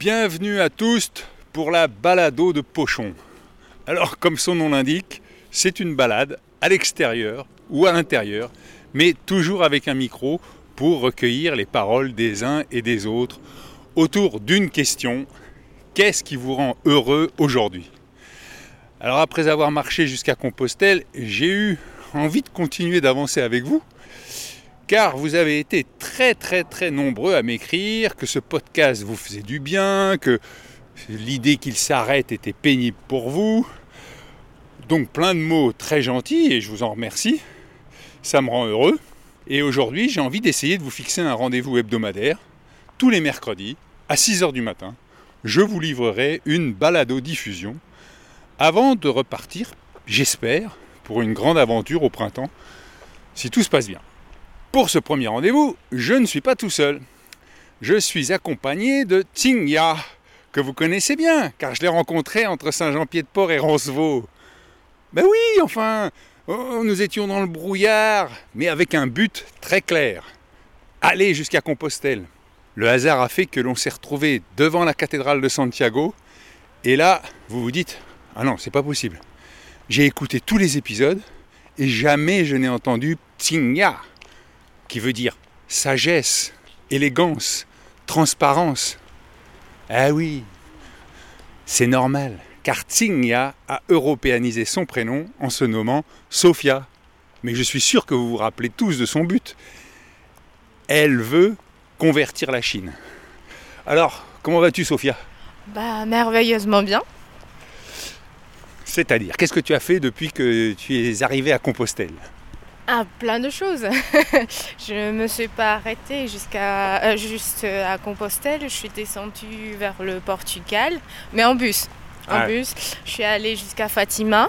Bienvenue à tous pour la balado de Pochon. Alors, comme son nom l'indique, c'est une balade à l'extérieur ou à l'intérieur, mais toujours avec un micro pour recueillir les paroles des uns et des autres autour d'une question qu'est-ce qui vous rend heureux aujourd'hui? Alors, après avoir marché jusqu'à Compostelle, j'ai eu envie de continuer d'avancer avec vous car vous avez été très très très nombreux à m'écrire que ce podcast vous faisait du bien, que l'idée qu'il s'arrête était pénible pour vous. Donc plein de mots très gentils et je vous en remercie. Ça me rend heureux. Et aujourd'hui, j'ai envie d'essayer de vous fixer un rendez-vous hebdomadaire tous les mercredis à 6h du matin. Je vous livrerai une balado-diffusion avant de repartir, j'espère, pour une grande aventure au printemps, si tout se passe bien. Pour ce premier rendez-vous, je ne suis pas tout seul. Je suis accompagné de Tingya, que vous connaissez bien, car je l'ai rencontré entre Saint-Jean-Pied-de-Port et Roncevaux. Ben oui, enfin, oh, nous étions dans le brouillard, mais avec un but très clair. Aller jusqu'à Compostelle. Le hasard a fait que l'on s'est retrouvé devant la cathédrale de Santiago, et là, vous vous dites, ah non, c'est pas possible. J'ai écouté tous les épisodes, et jamais je n'ai entendu Tingya qui veut dire sagesse, élégance, transparence. Ah oui, c'est normal, car Tsigna a européanisé son prénom en se nommant Sophia. Mais je suis sûr que vous vous rappelez tous de son but. Elle veut convertir la Chine. Alors, comment vas-tu Sophia? Bah merveilleusement bien. C'est-à-dire, qu'est-ce que tu as fait depuis que tu es arrivé à Compostelle? Ah, plein de choses. je me suis pas arrêtée jusqu'à euh, juste à Compostelle. Je suis descendue vers le Portugal, mais en bus. En Ah. bus, je suis allée jusqu'à Fatima.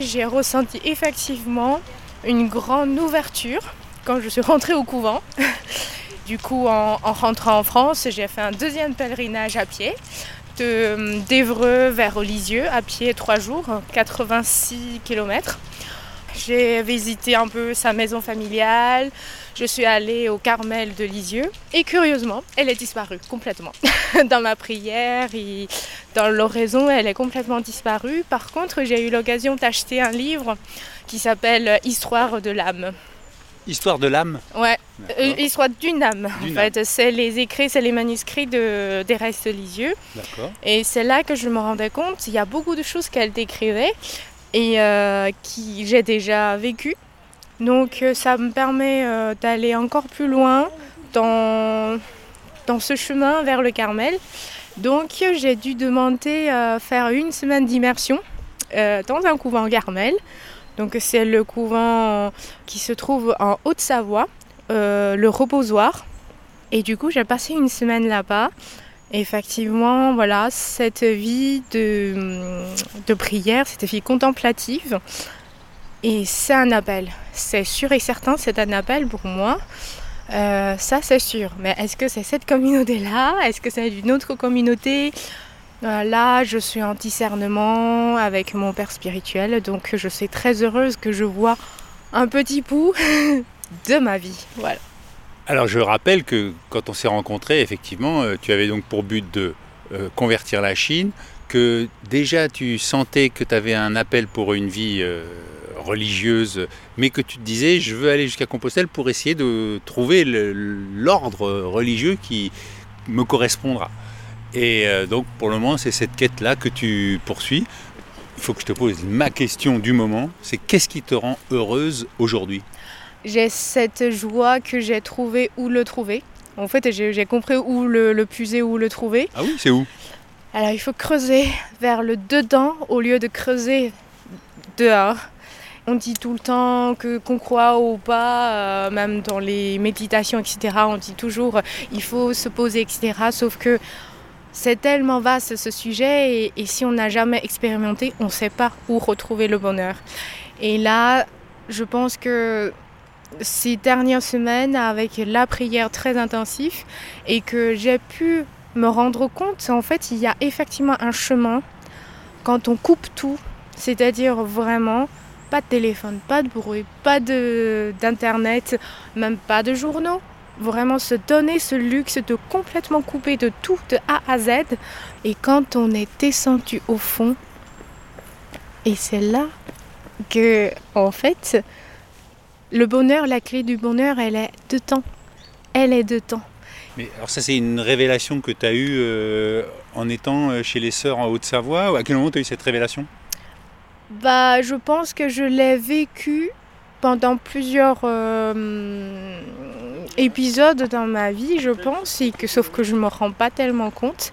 J'ai ressenti effectivement une grande ouverture quand je suis rentrée au couvent. du coup, en, en rentrant en France, j'ai fait un deuxième pèlerinage à pied de d'Evreux vers Lisieux à pied trois jours, 86 km. J'ai visité un peu sa maison familiale. Je suis allée au Carmel de Lisieux. Et curieusement, elle est disparue complètement. dans ma prière et dans l'oraison, elle est complètement disparue. Par contre, j'ai eu l'occasion d'acheter un livre qui s'appelle Histoire de l'âme. Histoire de l'âme Ouais, euh, Histoire d'une âme. En fait, c'est les écrits, c'est les manuscrits de, des restes de Lisieux. D'accord. Et c'est là que je me rendais compte, il y a beaucoup de choses qu'elle décrivait et euh, qui j'ai déjà vécues. Donc euh, ça me permet euh, d'aller encore plus loin dans, dans ce chemin vers le Carmel. Donc euh, j'ai dû demander à faire une semaine d'immersion euh, dans un couvent Carmel. Donc c'est le couvent qui se trouve en Haute-Savoie, euh, le reposoir. Et du coup j'ai passé une semaine là-bas. Effectivement, voilà, cette vie de, prière, cette vie contemplative, et c'est un appel. C'est sûr et certain, c'est un appel pour moi. Euh, ça, c'est sûr. Mais est-ce que c'est cette communauté-là? Est-ce que c'est une autre communauté? Euh, Là, je suis en discernement avec mon père spirituel, donc je suis très heureuse que je vois un petit bout de ma vie. Voilà. Alors je rappelle que quand on s'est rencontrés, effectivement, euh, tu avais donc pour but de euh, convertir la Chine, que déjà tu sentais que tu avais un appel pour une vie euh, religieuse, mais que tu te disais, je veux aller jusqu'à Compostelle pour essayer de trouver l'ordre religieux qui me correspondra. Et donc pour le moment, c'est cette quête-là que tu poursuis. Il faut que je te pose ma question du moment, c'est qu'est-ce qui te rend heureuse aujourd'hui? J'ai cette joie que j'ai trouvé où le trouver. En fait, j'ai j'ai compris où le, le puiser, où le trouver. Ah oui, c'est où? Alors, il faut creuser vers le dedans au lieu de creuser dehors. On dit tout le temps que qu'on croit ou pas, euh, même dans les méditations, etc. On dit toujours euh, il faut se poser, etc. Sauf que c'est tellement vaste ce sujet et, si on n'a jamais expérimenté, on ne sait pas où retrouver le bonheur. Et là, je pense que ces dernières semaines, avec la prière très intensive, et que j'ai pu me rendre compte, en fait, il y a effectivement un chemin quand on coupe tout, c'est-à-dire vraiment pas de téléphone, pas de bruit, pas d'internet, même pas de journaux, vraiment se donner ce luxe de complètement couper de tout de A à Z. Et quand on est descendu au fond, et c'est là que, en fait, le bonheur, la clé du bonheur, elle est de temps. Elle est de temps. Mais alors ça c'est une révélation que tu as eue euh, en étant euh, chez les sœurs en Haute-Savoie. À quel moment tu as eu cette révélation? Bah je pense que je l'ai vécu pendant plusieurs euh, épisodes dans ma vie, je pense, et que, sauf que je ne me rends pas tellement compte.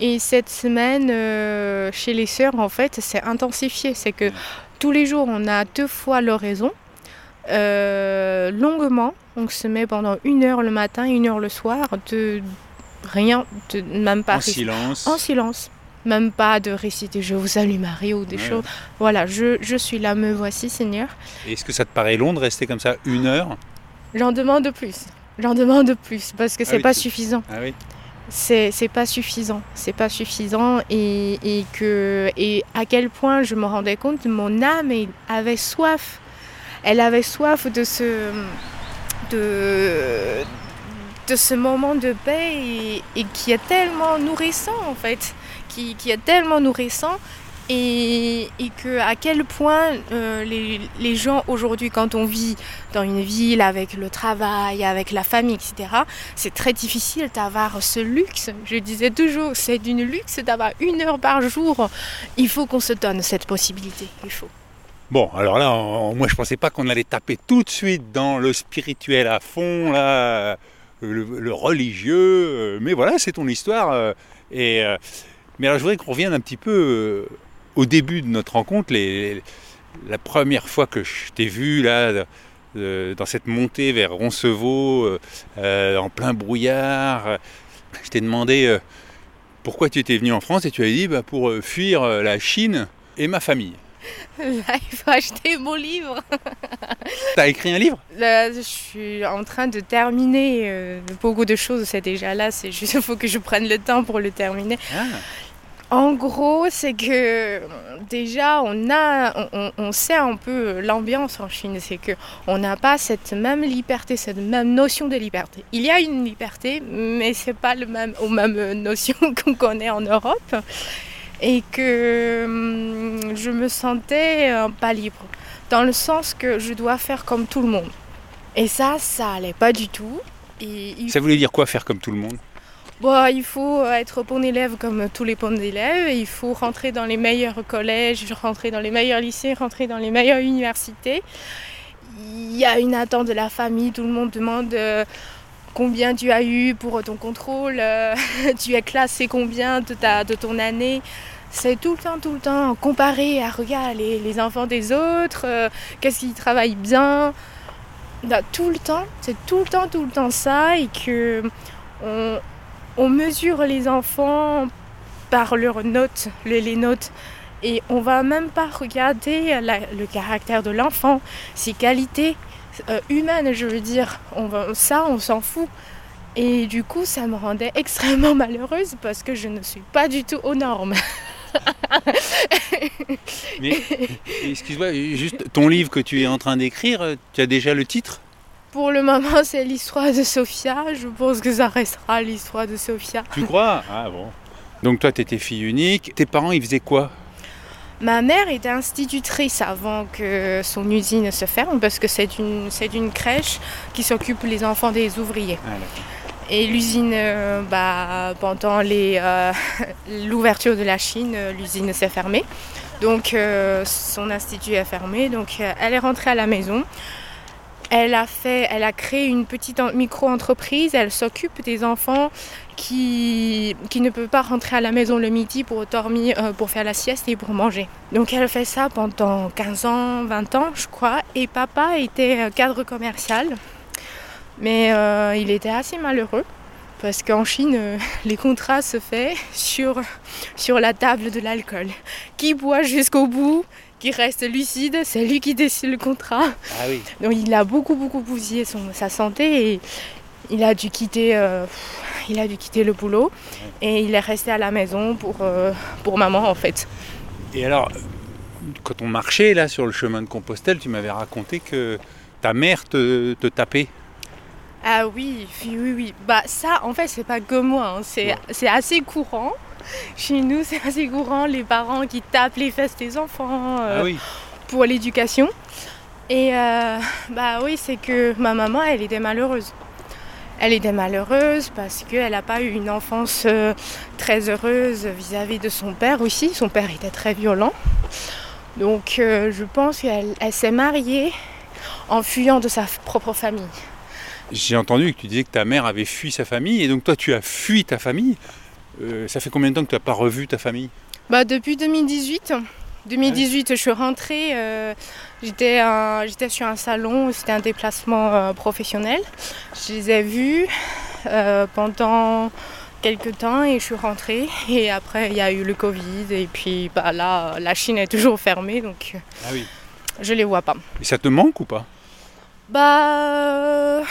Et cette semaine, euh, chez les sœurs, en fait, c'est intensifié. C'est que tous les jours, on a deux fois l'oraison, euh, longuement. On se met pendant une heure le matin, une heure le soir, de rien, de même pas. En silence. En silence même pas de réciter Je vous salue Marie ou des choses. Voilà, je, je, suis là, me voici Seigneur. Est-ce que ça te paraît long de rester comme ça une heure? J'en demande plus. J'en demande plus parce que ah c'est pas suffisant. Ah oui. C'est, pas suffisant, c'est pas suffisant et, et, que et à quel point je me rendais compte mon âme avait soif, elle avait soif de ce de, de ce moment de paix et, qui est tellement nourrissant en fait qui, est tellement nourrissant et, et, que à quel point euh, les, les, gens aujourd'hui, quand on vit dans une ville avec le travail, avec la famille, etc., c'est très difficile d'avoir ce luxe. Je disais toujours, c'est d'une luxe d'avoir une heure par jour. Il faut qu'on se donne cette possibilité. Il faut. Bon, alors là, moi je pensais pas qu'on allait taper tout de suite dans le spirituel à fond, là, le, religieux, euh, mais voilà, c'est ton histoire. Euh, et mais alors je voudrais qu'on revienne un petit peu euh, au début de notre rencontre, la première fois que je t'ai vu là, euh, dans cette montée vers Roncevaux, euh, en plein brouillard. Je t'ai demandé pourquoi tu étais venu en France et tu as dit bah, pour fuir la Chine et ma famille. Il faut acheter mon livre. T'as écrit un livre? Là, Je suis en train de terminer beaucoup de choses. C'est déjà là. C'est juste il faut que je prenne le temps pour le terminer. Ah. En gros, c'est que déjà, on, a, on, sait un peu l'ambiance en Chine. C'est qu'on n'a pas cette même liberté, cette même notion de liberté. Il y a une liberté, mais ce n'est pas le même, aux mêmes notions qu'on connaît en Europe. Et que hum, je me sentais euh, pas libre. Dans le sens que je dois faire comme tout le monde. Et ça, ça allait pas du tout. Et ça voulait dire quoi faire comme tout le monde? Bon, il faut être bon élève comme tous les bons élèves, il faut rentrer dans les meilleurs collèges, rentrer dans les meilleurs lycées, rentrer dans les meilleures universités. Il y a une attente de la famille, tout le monde demande euh, combien tu as eu pour ton contrôle, euh, tu es classé combien de, ta, de ton année. C'est tout le temps, tout le temps comparé à regarder les, enfants des autres, euh, qu'est-ce qu'ils travaillent bien. tout le temps, c'est tout le temps, tout le temps ça et que on, on mesure les enfants par leurs notes, les, notes. Et on va même pas regarder le caractère de l'enfant, ses qualités euh, humaines, je veux dire. On ça, on s'en fout. Et du coup, ça me rendait extrêmement malheureuse parce que je ne suis pas du tout aux normes. Mais excuse-moi, juste ton livre que tu es en train d'écrire, tu as déjà le titre? Pour le moment, c'est l'histoire de Sophia. Je pense que ça restera l'histoire de Sophia. Tu crois? Ah bon. Donc toi, tu étais fille unique. Tes parents, ils faisaient quoi? Ma mère était institutrice avant que son usine se ferme parce que c'est une, c'est une crèche qui s'occupe des enfants des ouvriers. Ah, et l'usine, euh, bah, pendant les, euh, l'ouverture de la Chine, euh, l'usine s'est fermée. Donc son institut est fermé. Donc elle est rentrée à la maison. Elle a, fait, elle a créé une petite micro-entreprise, elle s'occupe des enfants qui, qui ne peuvent pas rentrer à la maison le midi pour dormir, euh, pour faire la sieste et pour manger. Donc elle fait ça pendant 15 ans, 20 ans je crois, et papa était euh, cadre commercial, mais euh, il était assez malheureux Parce qu'en Chine, euh, les contrats se font sur, sur la table de l'alcool. Qui boit jusqu'au bout, qui reste lucide, c'est lui qui décide le contrat. Ah oui. Donc il a beaucoup beaucoup bousillé son, sa santé et il a dû quitter, euh, il a dû quitter le boulot et il est resté à la maison pour, euh, pour maman en fait. Et alors, quand on marchait là sur le chemin de Compostelle, tu m'avais raconté que ta mère te, te tapait. Ah oui, oui, oui, oui. Bah ça, en fait, c'est pas que moi, hein. c'est Ouais. assez courant. Chez nous, c'est assez courant, les parents qui tapent les fesses des enfants euh, Ah oui. pour l'éducation. Et euh, bah oui, c'est que ma maman, elle était malheureuse. Elle était malheureuse parce qu'elle n'a pas eu une enfance euh, très heureuse vis-à-vis de son père aussi. Son père était très violent. Donc euh, je pense qu'elle elle s'est mariée en fuyant de sa propre famille. J'ai entendu que tu disais que ta mère avait fui sa famille et donc toi tu as fui ta famille. Euh, ça fait combien de temps que tu n'as pas revu ta famille? Bah, depuis 2018. 2018, je suis rentrée. euh, j'étais, sur un salon, c'était un déplacement euh, professionnel. Je les ai vus euh, pendant quelques temps et je suis rentrée. Et après, il y a eu le Covid. Et puis bah, là, la Chine est toujours fermée, donc Ah oui. je les vois pas. Et ça te manque ou pas? Bah.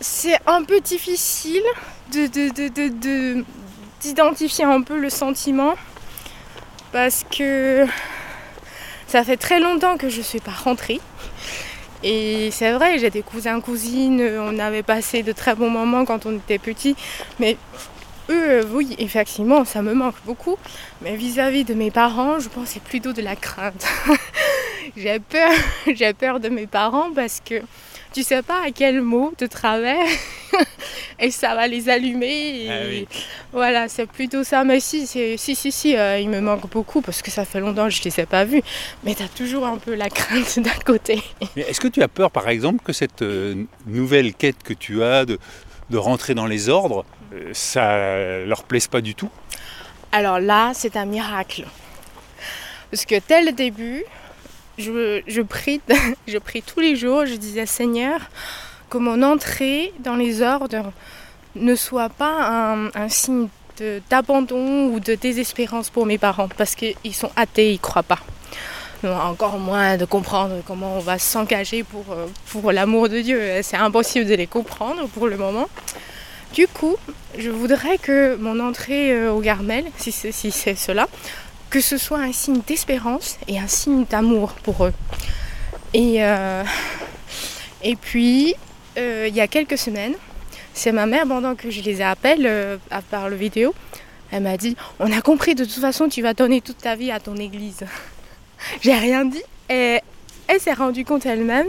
C'est un peu difficile de- d'identifier un peu le sentiment parce que ça fait très longtemps que je ne suis pas rentrée. Et c'est vrai, j'ai des cousins, cousines, on avait passé de très bons moments quand on était petits, mais eux, euh, oui, effectivement, ça me manque beaucoup. Mais vis-à-vis de mes parents, je c'est plutôt de la crainte. j'ai peur, j'ai peur de mes parents parce que tu sais pas à quel mot de travers et ça va les allumer. Et Ah oui. Voilà, c'est plutôt ça. Mais si, si, si, si, euh, il me manque beaucoup parce que ça fait longtemps que je les ai pas vus. Mais tu as toujours un peu la crainte d'un côté. Est-ce que tu as peur par exemple que cette euh, nouvelle quête que tu as de, de rentrer dans les ordres, euh, ça leur plaise pas du tout? Alors là, c'est un miracle. Parce que dès le début, je, prie, tous les jours, je disais Seigneur, que mon entrée dans les ordres ne soit pas un, signe d'abandon ou de désespérance pour mes parents, parce qu'ils sont athées, ils croient pas. Encore moins de comprendre comment on va s'engager pour, euh, pour l'amour de Dieu. C'est impossible de les comprendre pour le moment. Du coup, je voudrais que mon entrée euh, au Carmel, si c'est cela, que ce soit un signe d'espérance et un signe d'amour pour eux. Et, euh, puis, euh, il y a quelques semaines, c'est ma mère, pendant que je les appelle euh, à par le vidéo, elle m'a dit On a compris, de toute façon, tu vas donner toute ta vie à ton église. J'ai rien dit. Et elle s'est rendue compte elle-même.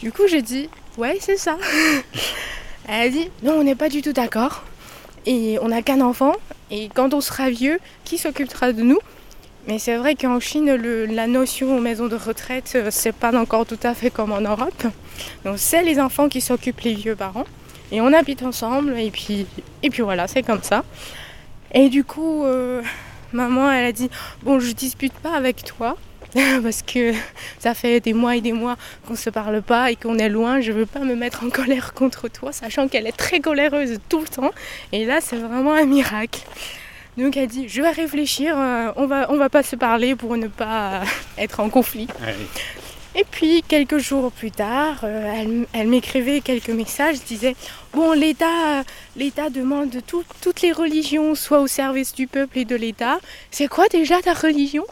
Du coup, j'ai dit Ouais, c'est ça. Elle a dit Non, on n'est pas du tout d'accord. Et on n'a qu'un enfant. Et quand on sera vieux, qui s'occupera de nous? Mais c'est vrai qu'en Chine, la notion maison de retraite, euh, c'est pas encore tout à fait comme en Europe. Donc c'est les enfants qui s'occupent les vieux parents. Et on habite ensemble. Et puis, et puis voilà, c'est comme ça. Et du coup, euh, maman, elle a dit Bon, je dispute pas avec toi. Parce que ça fait des mois et des mois qu'on se parle pas et qu'on est loin. Je veux pas me mettre en colère contre toi, sachant qu'elle est très coléreuse tout le temps. Et là, c'est vraiment un miracle. Donc elle dit, je vais réfléchir, euh, on va, on va pas se parler pour ne pas être en conflit. Et puis quelques jours plus tard, euh, elle, elle m'écrivait quelques messages, disait, bon l'État, euh, l'État demande que tout- toutes les religions soient au service du peuple et de l'État. C'est quoi déjà ta religion?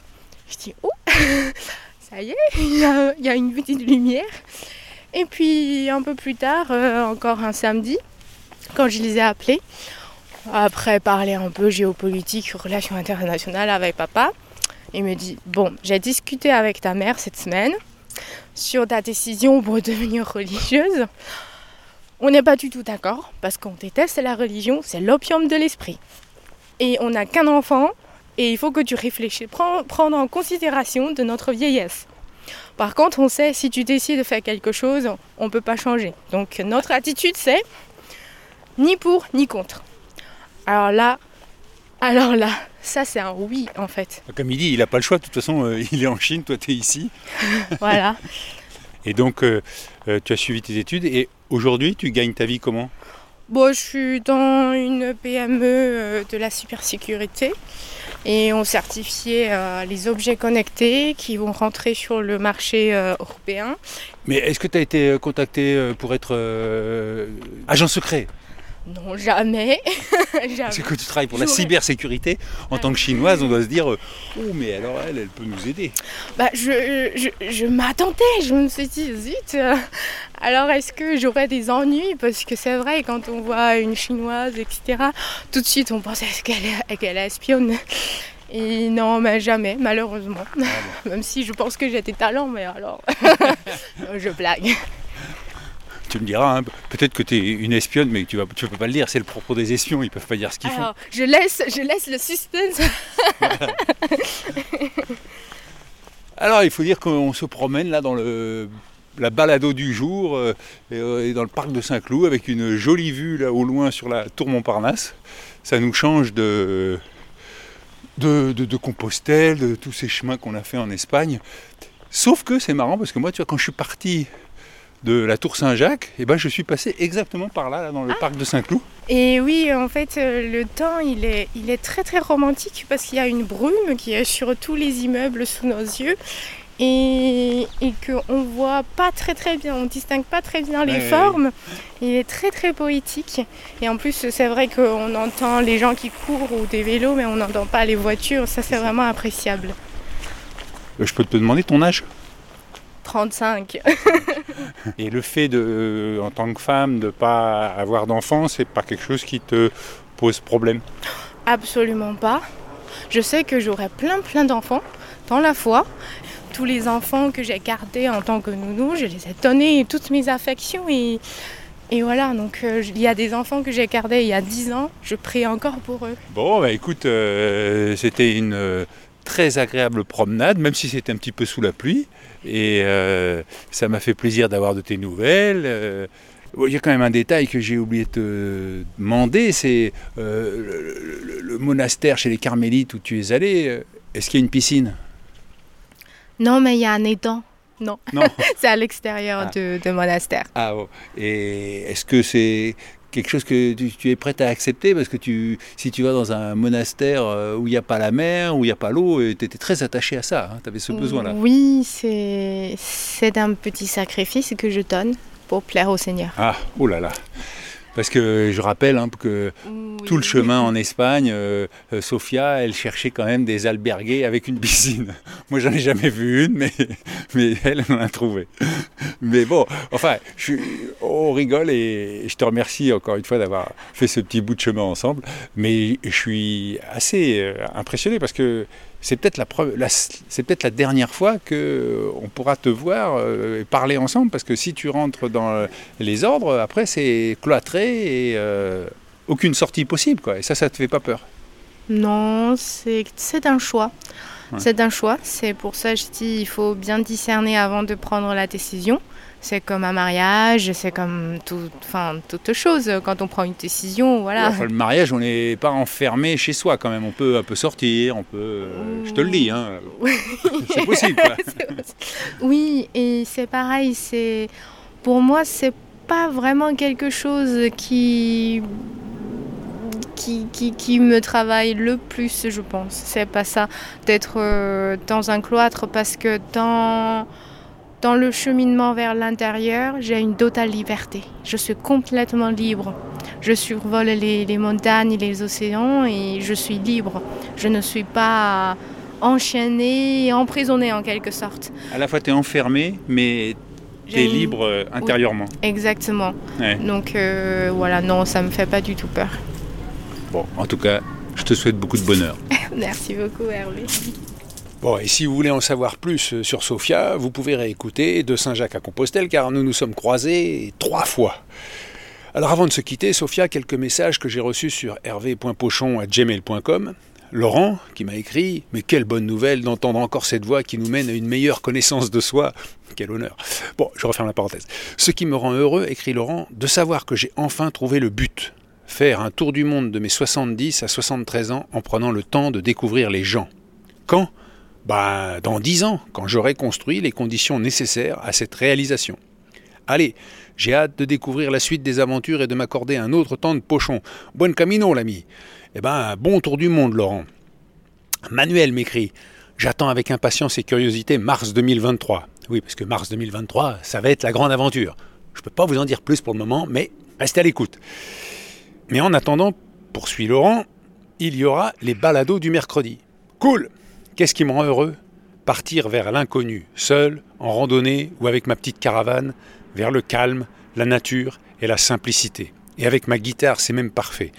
Je dis, oh, ça y est, il y a, une petite lumière. Et puis un peu plus tard, euh, encore un samedi, quand je les ai appelés, après parler un peu géopolitique, relations internationales avec papa, il me dit Bon, j'ai discuté avec ta mère cette semaine sur ta décision pour devenir religieuse. On n'est pas du tout d'accord parce qu'on déteste la religion, c'est l'opium de l'esprit. Et on n'a qu'un enfant et il faut que tu réfléchisses, prendre en considération de notre vieillesse. Par contre, on sait si tu décides de faire quelque chose, on ne peut pas changer. Donc notre attitude c'est ni pour ni contre. Alors là, alors là, ça c'est un oui en fait. Comme il dit, il n'a pas le choix, de toute façon, euh, il est en Chine, toi tu es ici. Voilà. Et donc, euh, euh, tu as suivi tes études et aujourd'hui, tu gagnes ta vie comment? Bon, je suis dans une PME de la cybersécurité et on certifié euh, les objets connectés qui vont rentrer sur le marché euh, européen. Mais est-ce que tu as été contacté pour être agent secret? Non, jamais. C'est que tu travailles pour la cybersécurité. En tant que chinoise, on doit se dire Oh, mais alors elle, elle peut nous aider. Bah, je, je, je m'attendais. Je me suis dit Zut, alors est-ce que j'aurais des ennuis? Parce que c'est vrai, quand on voit une chinoise, etc., tout de suite on pense qu'elle est, qu'elle est espionne? Et non, mais jamais, malheureusement. Ah Même si je pense que j'ai des talents, mais alors, je blague. Tu me diras, hein, peut-être que tu es une espionne, mais tu ne tu peux pas le dire. C'est le propos des espions, ils peuvent pas dire ce qu'ils font. Je laisse, je laisse le suspense. Alors, il faut dire qu'on se promène là dans le la balado du jour euh, euh, dans le parc de Saint-Cloud avec une jolie vue là au loin sur la tour Montparnasse. Ça nous change de, de, de, Compostelle, de tous ces chemins qu'on a fait en Espagne. Sauf que c'est marrant parce que moi, tu vois, quand je suis parti de la tour Saint-Jacques, et eh ben, je suis passé exactement par là, dans le ah. parc de Saint-Cloud. Et oui, en fait, euh, le temps, il est, il est très très romantique parce qu'il y a une brume qui est sur tous les immeubles sous nos yeux et, et qu'on voit pas très très bien, on distingue pas très bien les formes. Il est très très poétique. Et en plus, c'est vrai qu'on entend les gens qui courent ou des vélos, mais on n'entend pas les voitures. Ça, c'est vraiment appréciable. Euh, je peux te demander ton âge? 35. et le fait de, euh, en tant que femme, de ne pas avoir d'enfant, c'est pas quelque chose qui te pose problème? Absolument pas. Je sais que j'aurai plein plein d'enfants dans la foi tous les enfants que j'ai gardés en tant que nounou, je les ai donnés toutes mes affections et, et voilà, donc euh, il y a des enfants que j'ai gardés il y a 10 ans, je prie encore pour eux. Bon, bah écoute, euh, c'était une très agréable promenade, même si c'était un petit peu sous la pluie. Et ça m'a fait plaisir d'avoir de tes nouvelles. Il y a quand même un détail que j'ai oublié de te demander, c'est le, le, monastère chez les carmélites où tu es allé, est-ce qu'il y a une piscine? Non, mais il y a un étang. Non, c'est à l'extérieur ah. de, monastère. Ah, oh. et est-ce que c'est quelque chose que tu, es prête à accepter Parce que tu, si tu vas dans un monastère euh, où il n'y a pas la mer, où il n'y a pas l'eau, tu étais très attaché à ça, hein, tu avais ce besoin-là. Oui, c'est un petit sacrifice que je donne pour plaire au Seigneur. Ah, oh là là parce que je rappelle hein, que tout le chemin en Espagne, euh, euh, Sofia, elle cherchait quand même des albergués avec une piscine. Moi, j'en ai jamais vu une, mais, mais elle en a trouvé. Mais bon, enfin, je on rigole et je te remercie encore une fois d'avoir fait ce petit bout de chemin ensemble. Mais je suis assez euh, impressionné parce que c'est peut-être la, c'est peut-être la dernière fois que on pourra te voir euh, et parler ensemble parce que si tu rentres dans les ordres, après c'est cloîtré et euh, aucune sortie possible quoi. Et ça, ça te fait pas peur? Non, c'est un choix. C'est un choix. C'est pour ça que je dis il faut bien discerner avant de prendre la décision. C'est comme un mariage, c'est comme tout, enfin, toute chose. Quand on prend une décision, voilà. le mariage, on n'est pas enfermé chez soi quand même. On peut un peu sortir, on peut. Euh, je te le dis, hein. c'est possible. oui, et c'est pareil. C'est pour moi, c'est pas vraiment quelque chose qui qui, qui, qui, me travaille le plus, je pense. C'est pas ça d'être euh, dans un cloître parce que dans dans le cheminement vers l'intérieur, j'ai une totale liberté. Je suis complètement libre. Je survole les, les, montagnes et les océans et je suis libre. Je ne suis pas enchaînée emprisonnée en quelque sorte. À la fois tu es enfermée, mais tu es libre euh, intérieurement. exactement. Donc euh, voilà, non, ça ne me fait pas du tout peur. Bon, en tout cas, je te souhaite beaucoup de bonheur. Merci beaucoup Hervé. Bon, et si vous voulez en savoir plus euh, sur Sofia, vous pouvez réécouter de Saint-Jacques à Compostelle, car nous nous sommes croisés trois fois. Alors avant de se quitter, Sofia, quelques messages que j'ai reçus sur hervé.pochon.gmail.com. Laurent, qui m'a écrit Mais quelle bonne nouvelle d'entendre encore cette voix qui nous mène à une meilleure connaissance de soi. Quel honneur. Bon, je referme la parenthèse. Ce qui me rend heureux, écrit Laurent, de savoir que j'ai enfin trouvé le but. Faire un tour du monde de mes 70 à 73 ans en prenant le temps de découvrir les gens. Quand bah, dans dix ans, quand j'aurai construit les conditions nécessaires à cette réalisation. Allez, j'ai hâte de découvrir la suite des aventures et de m'accorder un autre temps de pochon. Buen camino, l'ami. Eh ben, bon tour du monde, Laurent. Manuel m'écrit J'attends avec impatience et curiosité mars 2023. Oui, parce que mars 2023, ça va être la grande aventure. Je ne peux pas vous en dire plus pour le moment, mais restez à l'écoute. Mais en attendant, poursuit Laurent, il y aura les balados du mercredi. Cool Qu'est-ce qui me rend heureux? Partir vers l'inconnu, seul, en randonnée ou avec ma petite caravane, vers le calme, la nature et la simplicité. Et avec ma guitare, c'est même parfait.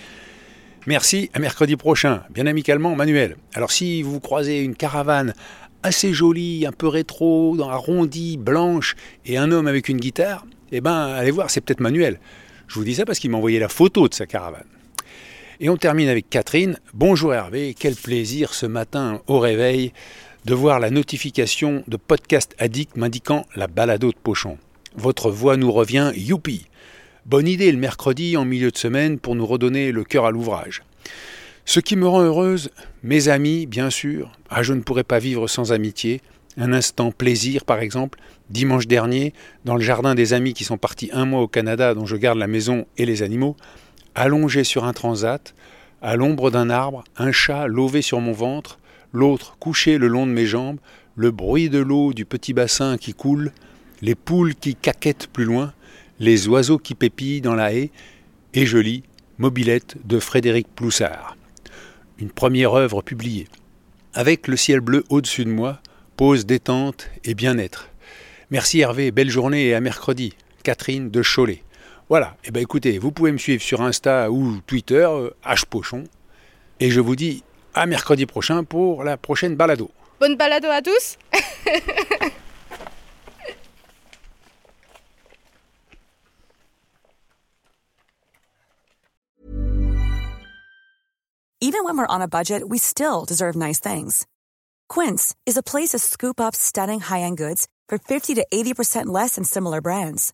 Merci, à mercredi prochain, bien amicalement, Manuel. Alors si vous croisez une caravane assez jolie, un peu rétro, dans arrondi, blanche, et un homme avec une guitare, eh ben allez voir, c'est peut-être Manuel. Je vous dis ça parce qu'il m'a envoyé la photo de sa caravane. Et on termine avec Catherine. Bonjour Hervé, quel plaisir ce matin au réveil de voir la notification de Podcast Addict m'indiquant la balado de Pochon. Votre voix nous revient, youpi Bonne idée le mercredi en milieu de semaine pour nous redonner le cœur à l'ouvrage. Ce qui me rend heureuse, mes amis, bien sûr. Ah, je ne pourrais pas vivre sans amitié. Un instant plaisir, par exemple, dimanche dernier, dans le jardin des amis qui sont partis un mois au Canada, dont je garde la maison et les animaux, allongé sur un transat, à l'ombre d'un arbre, un chat lové sur mon ventre, l'autre couché le long de mes jambes, le bruit de l'eau du petit bassin qui coule, les poules qui caquettent plus loin, les oiseaux qui pépillent dans la haie, et je lis Mobilette de Frédéric Ploussard. Une première œuvre publiée. Avec le ciel bleu au-dessus de moi, pause détente et bien-être. Merci Hervé, belle journée et à mercredi. Catherine de Cholet. Voilà, et eh ben écoutez, vous pouvez me suivre sur Insta ou Twitter, Hpochon. Et je vous dis à mercredi prochain pour la prochaine balado. Bonne balado à tous Even when we're on a budget, we still deserve nice things. Quince is a place to scoop up stunning high-end goods for 50 to 80% less than similar brands.